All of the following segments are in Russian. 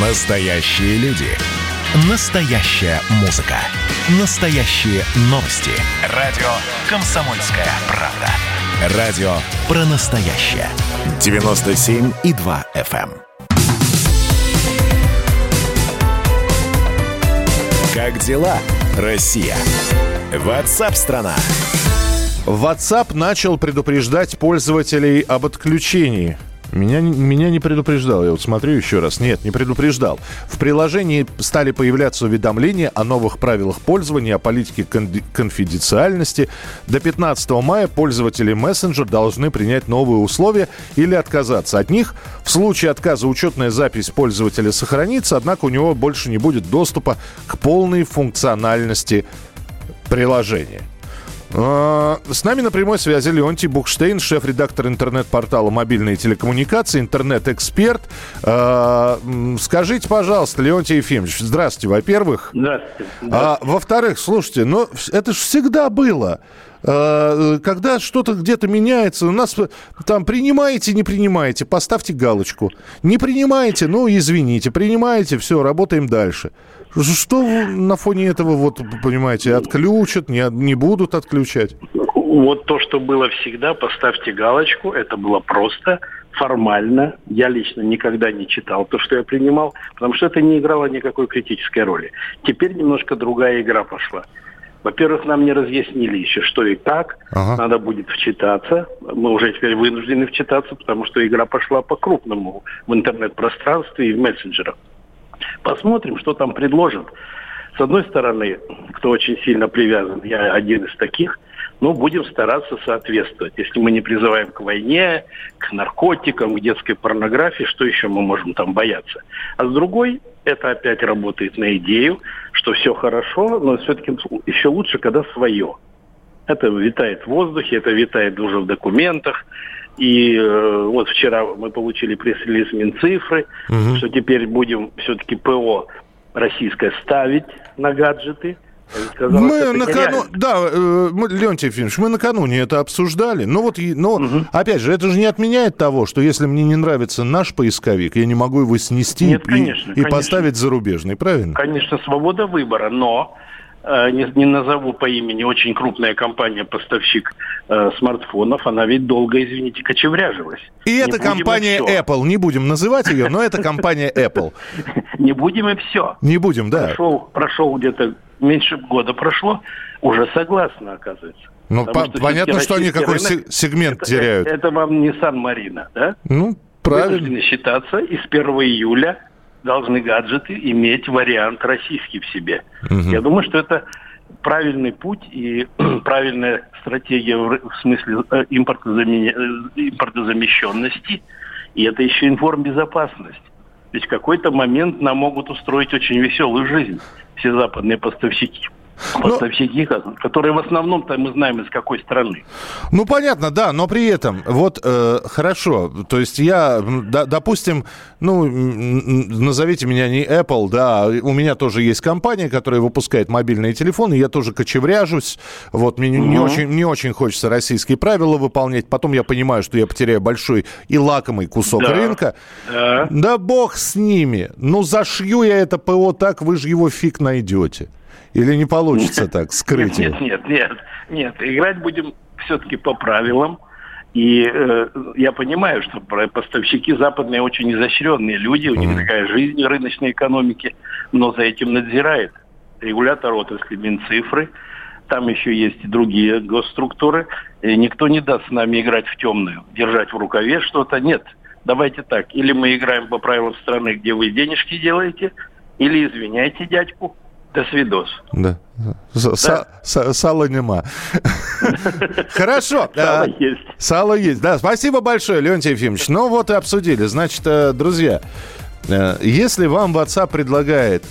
Настоящие люди. Настоящая музыка. Настоящие новости. Радио «Комсомольская правда». Радио про настоящее. 97,2 FM. эм. Как дела, Россия? Ватсап-страна! WhatsApp начал предупреждать пользователей об отключении. Меня, меня не предупреждал, я вот смотрю еще раз. Нет, не предупреждал. В приложении стали появляться уведомления о новых правилах пользования, о политике кон- конфиденциальности. До 15 мая пользователи мессенджер должны принять новые условия или отказаться от них. В случае отказа учетная запись пользователя сохранится, однако у него больше не будет доступа к полной функциональности приложения. А, С нами на прямой связи Леонтий Бухштейн, шеф-редактор интернет-портала «Мобильные телекоммуникации», интернет-эксперт. А, Скажите, пожалуйста, Леонтий Ефимович, здравствуйте, во-первых. Здравствуйте. А, во-вторых, слушайте, ну это же всегда было. А, Когда что-то где-то меняется, у нас там принимаете, не принимаете, поставьте галочку. Не принимаете, ну извините, принимаете, все, работаем дальше. Что на фоне этого, вот, понимаете, отключат, не, не будут отключать? Вот то, что было всегда, поставьте галочку. Это было просто, формально. Я лично никогда не читал то, что я принимал, потому что это не играло никакой критической роли. Теперь немножко другая игра пошла. Во-первых, нам не разъяснили еще, что и как. Ага. Надо будет вчитаться. Мы уже теперь вынуждены вчитаться, потому что игра пошла по-крупному в интернет-пространстве и в мессенджерах. Посмотрим, что там предложат. С одной стороны, кто очень сильно привязан, я один из таких, ну, будем стараться соответствовать. Если мы не призываем к войне, к наркотикам, к детской порнографии, что еще мы можем там бояться? А с другой, это опять работает на идею, что все хорошо, но все-таки еще лучше, когда свое. Это витает в воздухе, это витает уже в документах. И э, вот вчера мы получили пресс-релиз Минцифры, что теперь будем все-таки ПО российское ставить на гаджеты. Казалось, Мы накану... Да, э, мы, Леонтий Ефимович, мы накануне это обсуждали. Но вот, но, опять же, это же не отменяет того, что если мне не нравится наш поисковик, я не могу его снести Нет, и- конечно, и, конечно. поставить зарубежный, правильно? Конечно, свобода выбора, но э, не, не назову по имени, очень крупная компания-поставщик э, смартфонов, она ведь долго, извините, кочевряжилась. И Не это будем компания и. Apple. Не будем называть ее, но это компания Apple. Не будем и все. Не будем, да. Прошел где-то меньше года прошло, уже согласна, оказывается. Ну, по- что понятно, что они какой рынок- се- сегмент это, теряют. Это, это вам не Сан-Марино, да? Ну, правильно. Вынуждены считаться, и с 1 июля должны гаджеты иметь вариант российский в себе. Я думаю, что это правильный путь и правильная стратегия в, смысле э, э, импортозамещенности. И это еще информбезопасность. Ведь в какой-то момент нам могут устроить очень веселую жизнь все западные поставщики. Поставщики, которые в основном-то мы знаем из какой страны. Ну, понятно, да, но при этом, вот, э, хорошо, то есть я, да, допустим, ну, назовите меня не Apple, да, у меня тоже есть компания, которая выпускает мобильные телефоны, я тоже кочевряжусь, вот, мне не- не, очень, не очень хочется российские правила выполнять, потом я понимаю, что я потеряю большой и лакомый кусок Да. рынка, Да. да бог с ними, ну, зашью я это ПО так, вы же его фиг найдете. Или не получится так скрыть его? Нет, нет, нет, нет. Играть будем все-таки по правилам. И э, я понимаю, что поставщики западные очень изощренные люди, у них такая жизнь рыночной экономике, но за этим надзирает регулятор отрасли Минцифры. Там еще есть и другие госструктуры. И никто не даст с нами играть в темную, держать в рукаве что-то. Нет, давайте так. Или мы играем по правилам страны, где вы денежки делаете, или извиняйте дядьку. До свидос. Да. С- са- са- Сала нема. Хорошо. Сало есть. Сало есть. Да, спасибо большое, Леонтий Ефимович. Ну вот и обсудили. Значит, э, друзья, э, если вам WhatsApp предлагает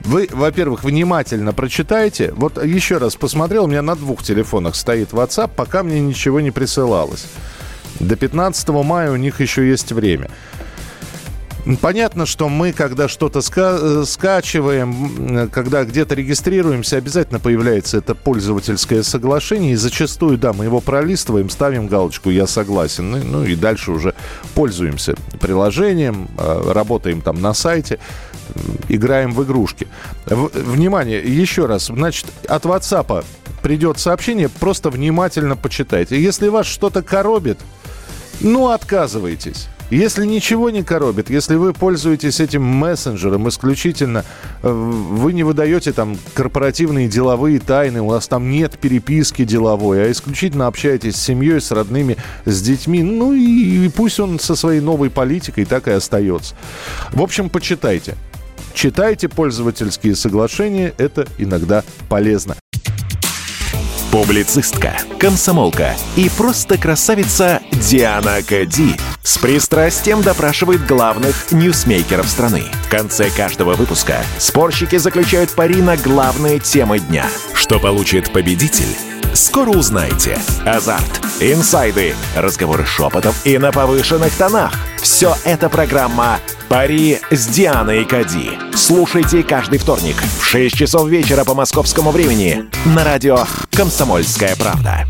вы, во-первых, внимательно прочитайте. Вот еще раз посмотрел, у меня на двух телефонах стоит WhatsApp, пока мне ничего не присылалось. До 15 мая у них еще есть время. Понятно, что мы, когда что-то ска- э, скачиваем, когда где-то регистрируемся, обязательно появляется это пользовательское соглашение. И зачастую, да, мы его пролистываем, ставим галочку «Я согласен». Ну, и дальше уже пользуемся приложением, э, работаем там на сайте, играем в игрушки. В- внимание, еще раз. Значит, от WhatsApp придет сообщение, просто внимательно почитайте. Если вас что-то коробит, ну, отказывайтесь. Если ничего не коробит, если вы пользуетесь этим мессенджером исключительно, э, вы не выдаете там корпоративные деловые тайны, у вас там нет переписки деловой, а исключительно общаетесь с семьей, с родными, с детьми, ну и, и пусть он со своей новой политикой так и остается. В общем, почитайте. Читайте пользовательские соглашения, это иногда полезно. Публицистка, комсомолка и просто красавица Диана Кади с пристрастием допрашивает главных ньюсмейкеров страны. В конце каждого выпуска спорщики заключают пари на главные темы дня. Что получит победитель? Скоро узнаете. Азарт, инсайды, разговоры шепотов и на повышенных тонах. Все это программа «Пари с Дианой Кади». Слушайте каждый вторник в 6 часов вечера по московскому времени на радио «Комсомольская правда».